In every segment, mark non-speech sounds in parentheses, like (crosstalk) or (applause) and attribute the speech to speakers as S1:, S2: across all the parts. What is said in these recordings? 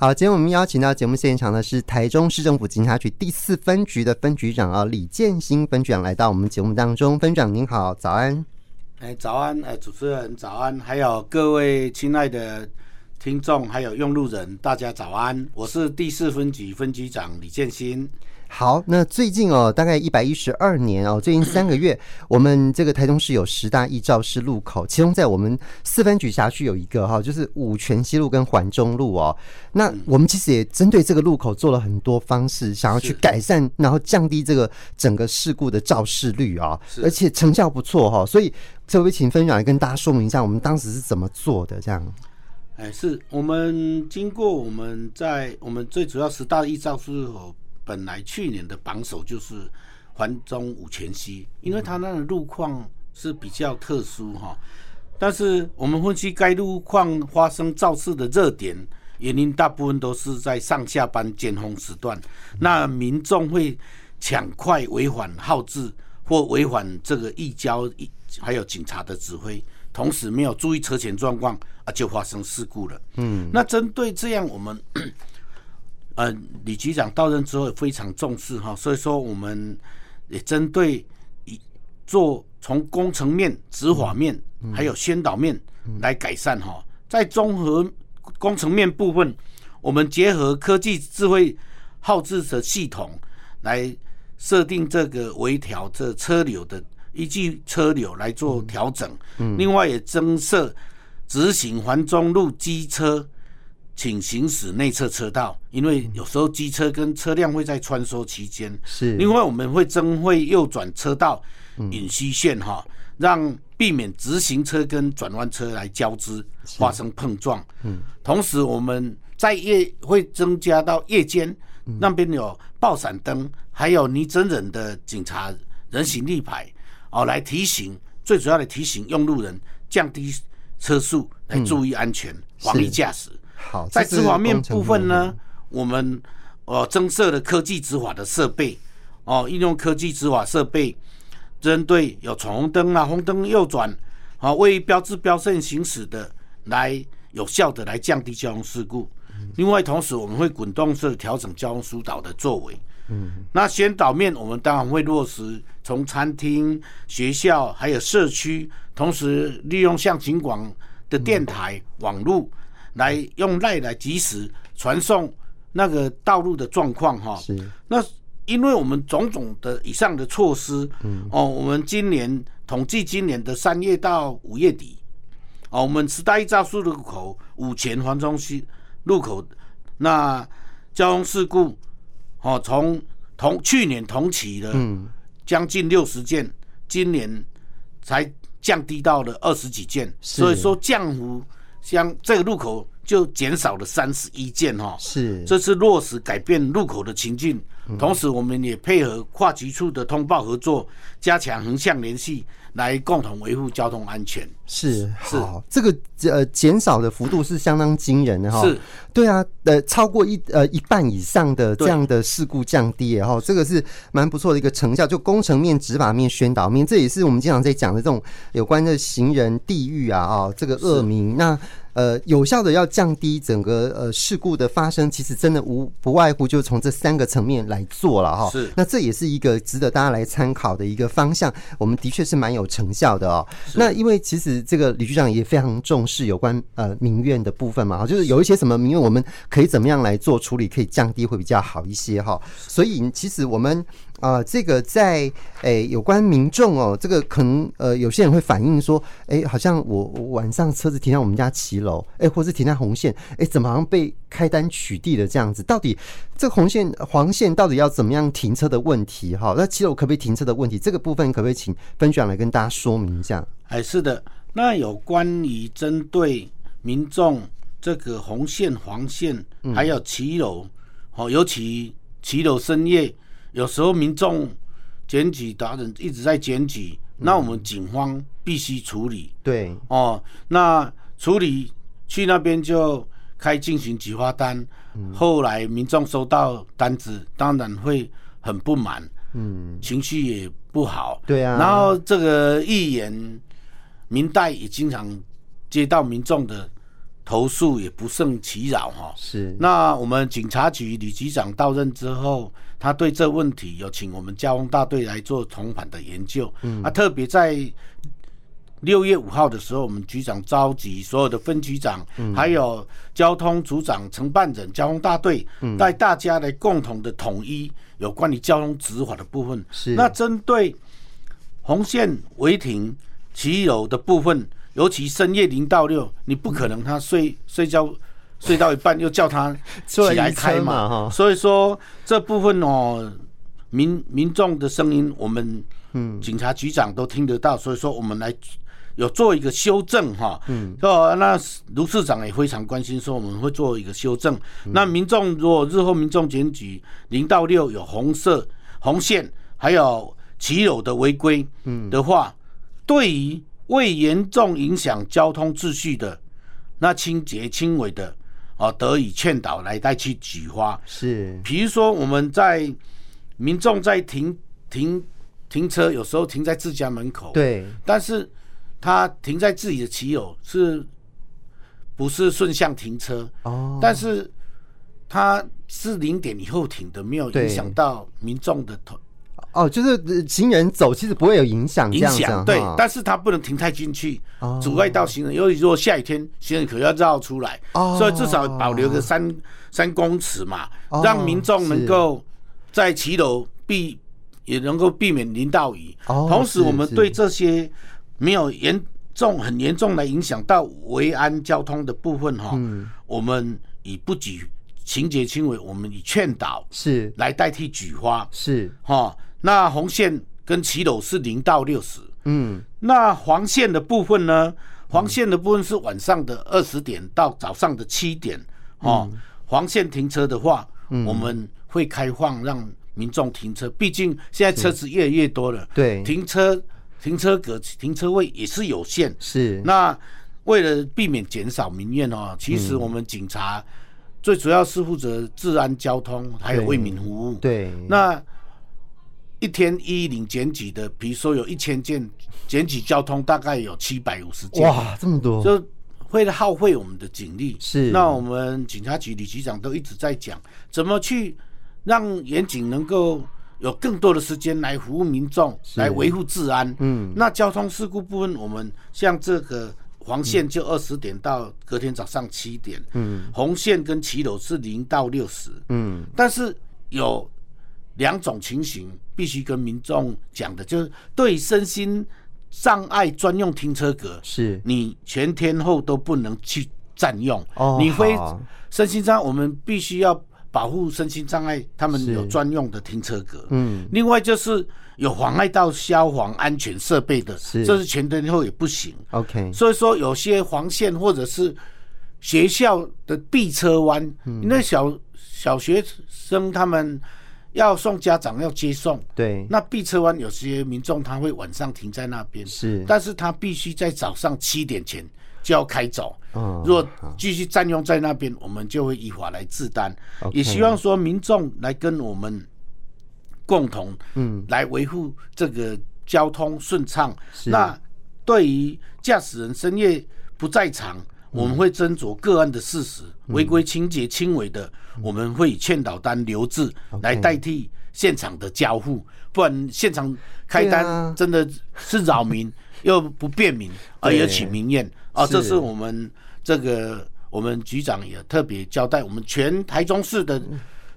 S1: 好，今天我们邀请到节目现场的是台中市政府警察局第四分局的分局长啊，李建新分局长来到我们节目当中。分局长您好，早安。
S2: 哎，早安，哎，主持人早安，还有各位亲爱的听众，还有用路人，大家早安。我是第四分局分局长李建新。
S1: 好，那最近哦，大概一百一十二年哦，最近三个月，我们这个台中市有十大易肇事路口，其中在我们四分局辖区有一个哈，就是五泉西路跟环中路哦。那我们其实也针对这个路口做了很多方式，想要去改善，然后降低这个整个事故的肇事率啊，而且成效不错哈。所以这位请分享来跟大家说明一下，我们当时是怎么做的这样。
S2: 哎，是我们经过我们在我们最主要十大易肇事路口。本来去年的榜首就是环中五前溪，因为它那个路况是比较特殊哈。但是我们分析该路况发生肇事的热点原因，大部分都是在上下班尖峰时段，那民众会抢快违反号志或违反这个移交，还有警察的指挥，同时没有注意车前状况啊，就发生事故了。嗯，那针对这样我们。呃，李局长到任之后也非常重视哈，所以说我们也针对以做从工程面、执法面还有宣导面来改善哈。在综合工程面部分，我们结合科技智慧号制的系统来设定这个微调这车流的依据车流来做调整。另外也增设直行环中路机车。请行驶内侧车道，因为有时候机车跟车辆会在穿梭期间。是，另外我们会增会右转车道引虚线哈，让避免直行车跟转弯车来交织发生碰撞。嗯，同时我们在夜会增加到夜间那边有爆闪灯，还有拟真人的警察人行立牌哦，来提醒最主要的提醒用路人降低车速，来注意安全，防疫驾驶。
S1: 好，
S2: 在执法面部分呢，我们呃增设了科技执法的设备哦，应用科技执法设备，针对有闯红灯啊、红灯右转啊、未标志标线行驶的，来有效的来降低交通事故。另外，同时我们会滚动式调整交通疏导的作为。嗯，那宣导面，我们当然会落实从餐厅、学校还有社区，同时利用像警广的电台、网络。来用赖来及时传送那个道路的状况哈，是。那因为我们种种的以上的措施，嗯，哦，我们今年统计今年的三月到五月底，哦，我们十大易肇事路口五前环中西路口，那交通事故，哦，从同去年同期的将近六十件，今年才降低到了二十几件，所以说降幅。像这个路口就减少了三十一件哈，是，这是落实改变路口的情境，同时我们也配合跨局处的通报合作，加强横向联系。来共同维护交通安全
S1: 是是，这个呃减少的幅度是相当惊人的哈。是，对啊，呃，超过一呃一半以上的这样的事故降低哈，这个是蛮不错的一个成效。就工程面、执法面、宣导面，这也是我们经常在讲的这种有关的行人地域啊啊，这个恶名那。呃，有效的要降低整个呃事故的发生，其实真的无不外乎就从这三个层面来做了哈。是，那这也是一个值得大家来参考的一个方向。我们的确是蛮有成效的哦。那因为其实这个李局长也非常重视有关呃民怨的部分嘛，就是有一些什么民怨，我们可以怎么样来做处理，可以降低会比较好一些哈。所以其实我们。啊、呃，这个在诶、欸、有关民众哦，这个可能呃有些人会反映说，哎、欸，好像我，我晚上车子停在我们家骑楼，哎、欸，或是停在红线，哎、欸，怎么好像被开单取缔的这样子？到底这个红线、黄线到底要怎么样停车的问题？哈，那骑楼可不可以停车的问题？这个部分可不可以请分局长来跟大家说明一下？
S2: 哎，是的，那有关于针对民众这个红线、黄线，还有骑楼，哦、嗯，尤其骑楼深夜。有时候民众检举达人一直在检举，那我们警方必须处理。对哦，那处理去那边就开进行举发单，后来民众收到单子，当然会很不满，嗯，情绪也不好。对啊，然后这个议员明代也经常接到民众的。投诉也不胜其扰哈。
S1: 是。
S2: 那我们警察局李局长到任之后，他对这问题有请我们交通大队来做同盘的研究。嗯。啊，特别在六月五号的时候，我们局长召集所有的分局长，嗯、还有交通组长、承办人、交通大队，带大家来共同的统一有关于交通执法的部分。
S1: 是。
S2: 那针对红线违停、骑楼的部分。尤其深夜零到六，你不可能他睡睡觉睡到一半又叫他 (laughs) 起来开嘛，所以说这部分哦，民民众的声音我们嗯。警察局长都听得到，所以说我们来有做一个修正哈，嗯，哦，那卢市长也非常关心，说我们会做一个修正。那民众如果日后民众检举零到六有红色红线，还有骑友的违规嗯。的话，对于未严重影响交通秩序的，那轻节轻微的，哦，得以劝导来代去举发。
S1: 是，
S2: 比如说我们在民众在停停停车，有时候停在自家门口，
S1: 对，
S2: 但是他停在自己的骑友，是不是顺向停车？哦，但是他是零点以后停的，没有影响到民众的头。
S1: 哦，就是行人走，其实不会有影响，
S2: 影响对，但是它不能停太进去，阻碍到行人。尤其如果下雨天，行人可要绕出来，所以至少保留个三三公尺嘛，让民众能够在骑楼避，也能够避免淋到雨。同时，我们对这些没有严重、很严重的影响到维安交通的部分哈，我们以不举情节轻微，我们以劝导
S1: 是来
S2: 代替举发
S1: 是
S2: 哈。那红线跟骑楼是零到六十，嗯，那黄线的部分呢？黄线的部分是晚上的二十点到早上的七点，哦，黄线停车的话，我们会开放让民众停车，毕竟现在车子越来越多了，
S1: 对，
S2: 停车停车格停车位也是有限，
S1: 是。
S2: 那为了避免减少民怨哦，其实我们警察最主要是负责治安交通，还有为民服务，
S1: 对，
S2: 那。一天一零检举的，比如说有一千件检举交通，大概有七百五十件。
S1: 哇，这么多！
S2: 就会耗费我们的警力。
S1: 是。
S2: 那我们警察局李局长都一直在讲，怎么去让严警能够有更多的时间来服务民众，来维护治安。嗯。那交通事故部分，我们像这个黄线就二十点到隔天早上七点。嗯。红线跟骑楼是零到六十。嗯。但是有。两种情形必须跟民众讲的，就是对身心障碍专用停车格，
S1: 是
S2: 你全天候都不能去占用。哦，你非身心障碍，我们必须要保护身心障碍，他们有专用的停车格。嗯，另外就是有妨碍到消防安全设备的，是这是全天候也不行。
S1: OK，
S2: 所以说有些黄线或者是学校的避车弯，嗯，那小小学生他们。要送家长要接送，
S1: 对，
S2: 那碧车湾有些民众他会晚上停在那边，
S1: 是，
S2: 但是他必须在早上七点前就要开走，嗯，如果继续占用在那边，我们就会依法来治单，也希望说民众来跟我们共同，嗯，来维护这个交通顺畅。那对于驾驶人深夜不在场。我们会斟酌个案的事实，违规情节轻微的，我们会以劝导单留置来代替现场的交付，不然现场开单真的是扰民 (laughs) 又不便民，而且起民怨。啊！这是我们这个我们局长也特别交代，我们全台中市的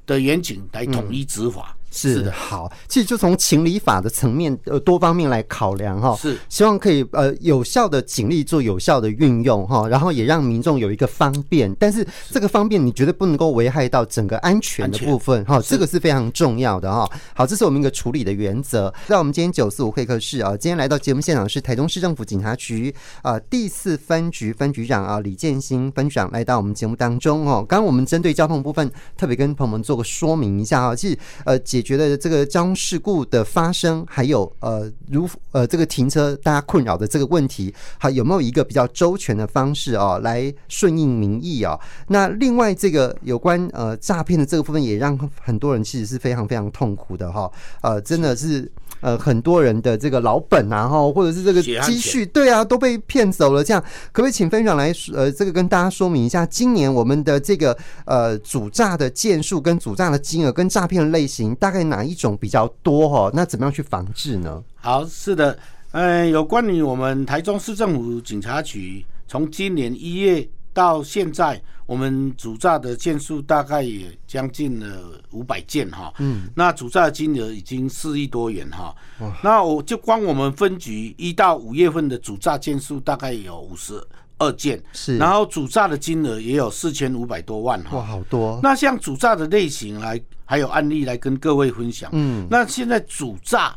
S2: 的严谨来统一执法。
S1: 是的，好，其实就从情理法的层面呃多方面来考量哈，是希望可以呃有效的警力做有效的运用哈，然后也让民众有一个方便，但是这个方便你绝对不能够危害到整个安全的部分哈，这个是非常重要的哈。好，这是我们一个处理的原则。那我们今天九四五会客室啊，今天来到节目现场是台中市政府警察局啊第四分局分局长啊李建新分局长来到我们节目当中哦。刚刚我们针对交通部分特别跟朋友们做个说明一下哈，其实呃解。觉得这个交通事故的发生，还有呃，如呃这个停车大家困扰的这个问题，还有没有一个比较周全的方式啊，来顺应民意啊？那另外这个有关呃诈骗的这个部分，也让很多人其实是非常非常痛苦的哈。呃，真的是呃很多人的这个老本啊哈，或者是这个积蓄，对啊，都被骗走了。这样可不可以请分享来呃这个跟大家说明一下，今年我们的这个呃主诈的件数跟主诈的金额跟诈骗的类型大概哪一种比较多哈？那怎么样去防治呢？
S2: 好，是的，嗯，有关于我们台中市政府警察局从今年一月。到现在，我们主炸的件数大概也将近了五百件哈。嗯，那主炸的金额已经四亿多元哈。那我就光我们分局一到五月份的主炸件数大概有五十二件，是，然后主炸的金额也有四千五百多万哈。
S1: 哇，好多！
S2: 那像主炸的类型来，还有案例来跟各位分享。嗯，那现在主诈。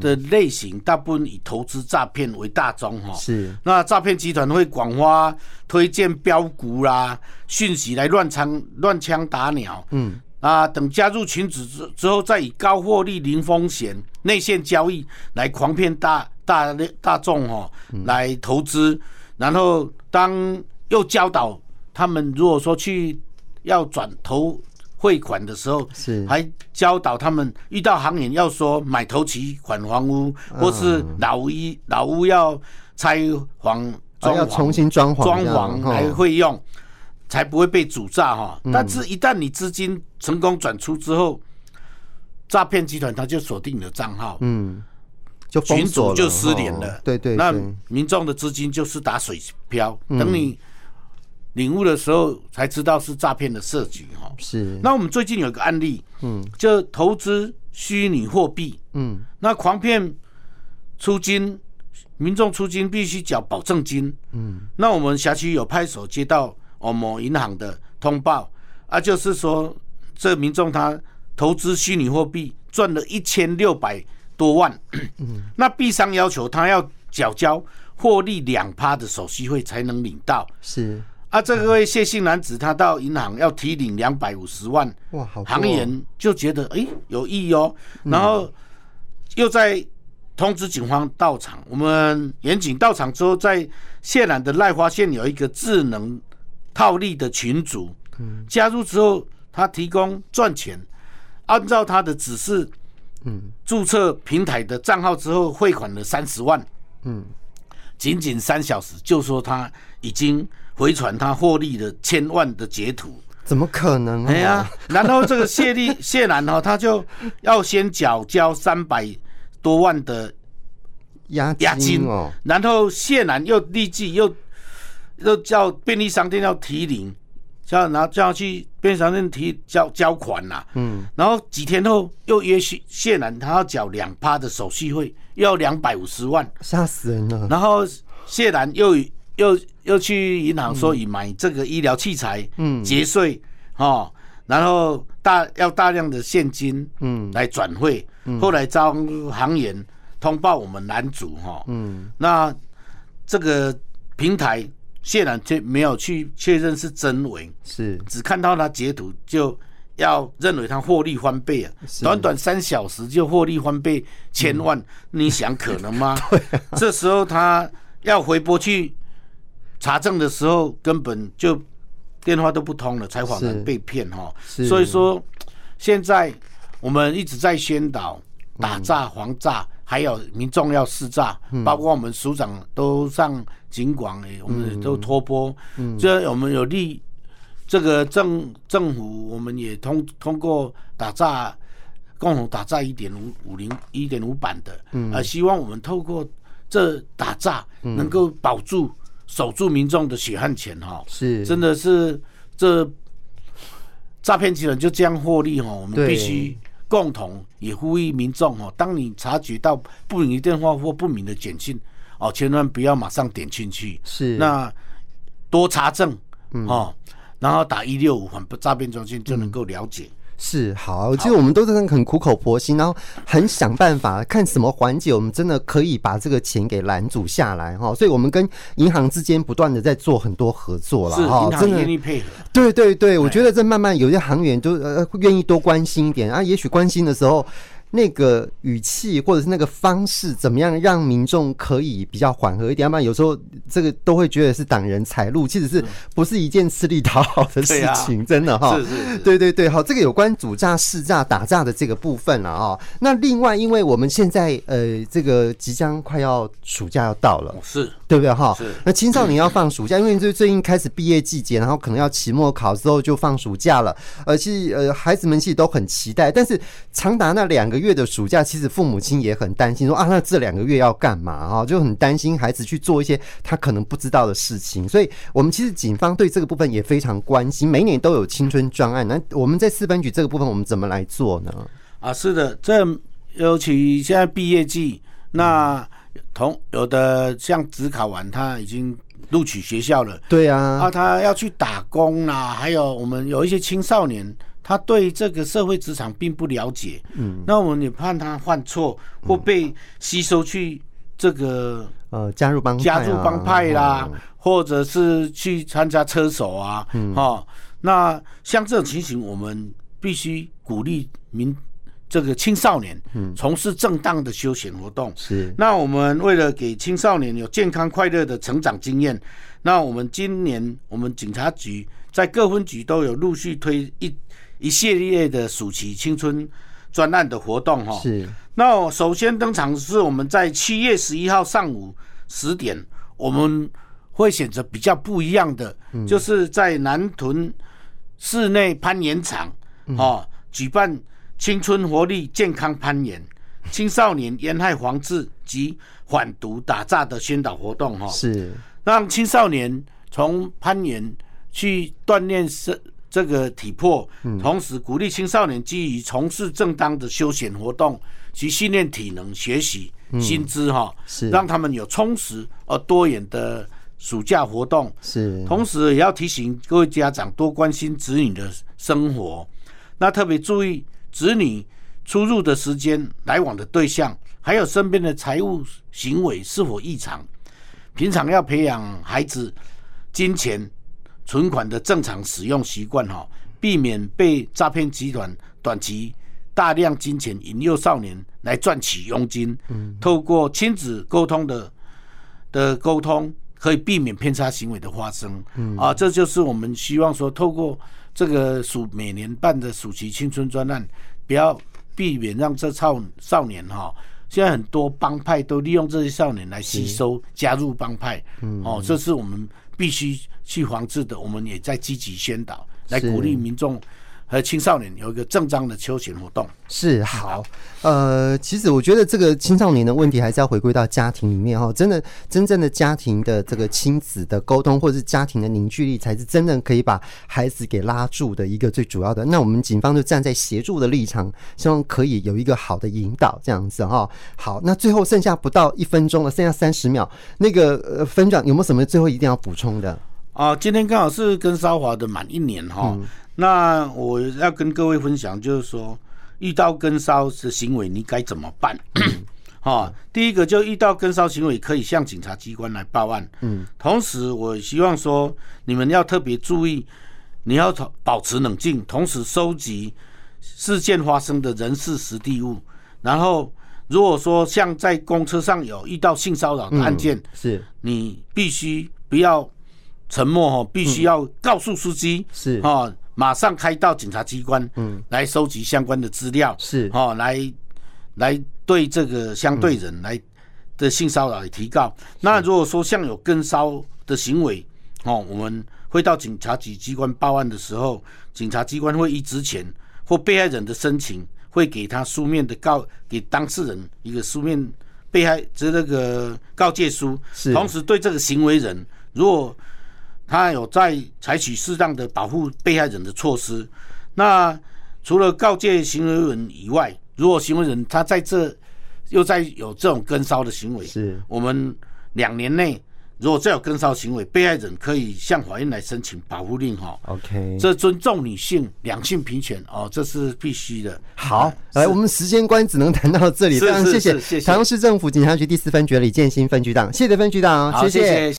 S2: 的类型大部分以投资诈骗为大宗哈，是。那诈骗集团会广发推荐标股啦、讯息来乱枪乱枪打鸟，嗯啊，等加入群组之之后，再以高获利、零风险、内线交易来狂骗大大大众哈，来投资。然后当又教导他们，如果说去要转投。汇款的时候，是。还教导他们遇到行员要说买头期款房屋，或是老屋老屋要拆房装
S1: 要重新装潢
S2: 装潢还会用，才不会被主诈哈。但是，一旦你资金成功转出之后，诈骗集团他就锁定你的账号，嗯，就群主就失联了。
S1: 对对，
S2: 那民众的资金就是打水漂，等你。领悟的时候才知道是诈骗的设局哈，是。那我们最近有个案例，嗯，就投资虚拟货币，嗯，那狂骗出金，民众出金必须缴保证金，嗯，那我们辖区有派出所接到哦某银行的通报，啊，就是说这民众他投资虚拟货币赚了一千六百多万，嗯，那币商要求他要缴交获利两趴的手续费才能领到，是。啊，这位谢姓男子他到银行要提领两百五十万，哇，好！行员就觉得哎有意哦，然后又在通知警方到场。我们严警到场之后，在谢兰的赖发现有一个智能套利的群组，加入之后他提供赚钱，按照他的指示，嗯，注册平台的账号之后汇款了三十万，嗯，仅仅三小时就说他已经。回传他获利的千万的截图，
S1: 怎么可能？哎
S2: 呀，然后这个谢丽 (laughs) 谢楠哈，他就要先缴交三百多万的押押金哦，然后谢楠又立即又又叫便利商店要提领，叫然后叫去便利商店提交交款呐，嗯，然后几天后又约谢谢楠，他要缴两趴的手续费，又要两百五十万，
S1: 吓死人了。
S2: 然后谢楠又。又又去银行说以买这个医疗器材，嗯，节税，哦，然后大要大量的现金，嗯，来转汇，后来招行员通报我们男主，哈，嗯，那这个平台谢然却没有去确认是真伪，是。只看到他截图就要认为他获利翻倍啊，短短三小时就获利翻倍千万，你想可能吗？(laughs) 对，这时候他要回拨去。查证的时候根本就电话都不通了，才恍然被骗哈。所以说，现在我们一直在宣导打诈防诈，还有民众要识诈，包括我们署长都上警广诶，我们都托播。这我们有利这个政政府，我们也通通过打诈，共同打诈一点五五零一点五版的，啊，希望我们透过这打诈能够保住。守住民众的血汗钱哈，是，真的是这诈骗集团就这样获利哈。我们必须共同也呼吁民众哈，当你察觉到不明的电话或不明的简讯哦，千万不要马上点进去，是，那多查证哦，然后打一六五反诈骗中心就能够了解。
S1: 是好，其实我们都是很苦口婆心，然后很想办法看什么环节，我们真的可以把这个钱给拦阻下来哈。所以，我们跟银行之间不断的在做很多合作了哈。
S2: 真的愿意配合。
S1: 对对对，我觉得这慢慢有些行员就呃愿意多关心一点啊。也许关心的时候，那个语气或者是那个方式，怎么样让民众可以比较缓和一点？要不然有时候这个都会觉得是挡人财路，其实是不是一件吃力讨好的事情？真的哈，对对对，好，这个有关主诈、试诈、打诈的这个部分了啊。那另外，因为我们现在呃，这个即将快要暑假要到了，
S2: 是
S1: 对不对哈？是。那青少年要放暑假，因为最最近开始毕业季节，然后可能要期末考之后就放暑假了，而且呃，孩子们其实都很期待，但是长达那两个月。月的暑假，其实父母亲也很担心，说啊，那这两个月要干嘛啊？就很担心孩子去做一些他可能不知道的事情。所以，我们其实警方对这个部分也非常关心，每年都有青春专案。那我们在四分局这个部分，我们怎么来做呢？
S2: 啊，是的，这尤其现在毕业季，那同有的像只考完，他已经录取学校了，
S1: 对啊，
S2: 啊，他要去打工啦，还有我们有一些青少年。他对这个社会职场并不了解，嗯，那我们也怕他犯错或被吸收去这个
S1: 呃加入帮
S2: 加入帮派啦，或者是去参加车手啊，嗯，哈，那像这种情形，我们必须鼓励民这个青少年从事正当的休闲活动。
S1: 是，
S2: 那我们为了给青少年有健康快乐的成长经验，那我们今年我们警察局在各分局都有陆续推一。一系列的暑期青春专案的活动，哈，
S1: 是。
S2: 那首先登场是我们在七月十一号上午十点，我们会选择比较不一样的，就是在南屯室内攀岩场，哦，举办青春活力健康攀岩、青少年烟害防治及反毒打诈的宣导活动，哈，
S1: 是。
S2: 让青少年从攀岩去锻炼身。这个体魄，同时鼓励青少年基于从事正当的休闲活动，去训练体能、学习新知，哈，是让他们有充实而多元的暑假活动。
S1: 是，
S2: 同时也要提醒各位家长多关心子女的生活，那特别注意子女出入的时间、来往的对象，还有身边的财务行为是否异常。平常要培养孩子金钱。存款的正常使用习惯，哈，避免被诈骗集团短期大量金钱引诱少年来赚取佣金。嗯，透过亲子沟通的的沟通，可以避免偏差行为的发生。嗯，啊，这就是我们希望说，透过这个暑每年办的暑期青春专案，不要避免让这少少年哈，现在很多帮派都利用这些少年来吸收加入帮派。嗯，哦，这是我们。必须去防治的，我们也在积极宣导，来鼓励民众和青少年有一个正当的休闲活动。
S1: 是好，呃，其实我觉得这个青少年的问题还是要回归到家庭里面哈，真的真正的家庭的这个亲子的沟通，或者是家庭的凝聚力，才是真正可以把孩子给拉住的一个最主要的。那我们警方就站在协助的立场，希望可以有一个好的引导，这样子哈。好，那最后剩下不到一分钟了，剩下三十秒，那个呃，分长有没有什么最后一定要补充的？
S2: 啊，今天刚好是跟骚华的满一年哈。嗯那我要跟各位分享，就是说遇到跟骚的行为，你该怎么办？(coughs) 哈，第一个就遇到跟骚行为，可以向警察机关来报案。嗯，同时我希望说你们要特别注意，你要保持冷静，同时收集事件发生的人事实地物。然后如果说像在公车上有遇到性骚扰的案件，是你必须不要沉默哈，必须要告诉司机是。哈。马上开到警察机关，嗯，来收集相关的资料，是。哦，来来对这个相对人来的性骚扰来提告。那如果说像有跟骚的行为，哦，我们会到警察局机关报案的时候，警察机关会依职权或被害人的申请，会给他书面的告，给当事人一个书面被害这那个告诫书，是。同时对这个行为人，如果他有在采取适当的保护被害人的措施。那除了告诫行为人以外，如果行为人他在这又在有这种跟梢的行为，是我们两年内如果再有跟梢行为，被害人可以向法院来申请保护令。哈，OK，这尊重女性、两性平权哦，这是必须的。
S1: 好，来，我们时间关只能谈到这里。非常谢谢台中市政府警察局第四分局李建新分局长，谢谢分局长，谢谢。